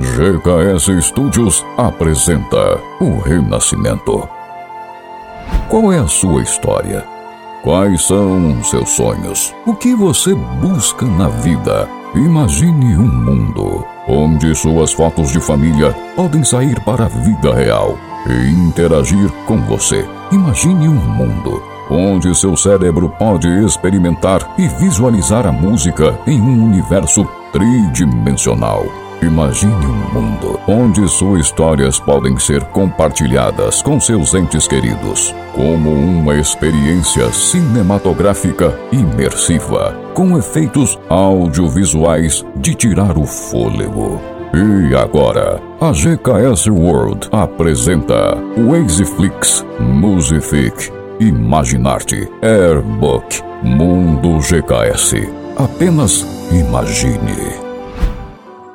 GKS Studios apresenta O Renascimento. Qual é a sua história? Quais são seus sonhos? O que você busca na vida? Imagine um mundo onde suas fotos de família podem sair para a vida real e interagir com você. Imagine um mundo onde seu cérebro pode experimentar e visualizar a música em um universo tridimensional. Imagine um mundo onde suas histórias podem ser compartilhadas com seus entes queridos, como uma experiência cinematográfica imersiva, com efeitos audiovisuais de tirar o fôlego. E agora, a GKS World apresenta Wazeflix, Musific, Imaginarte, Airbook, Mundo GKS. Apenas imagine.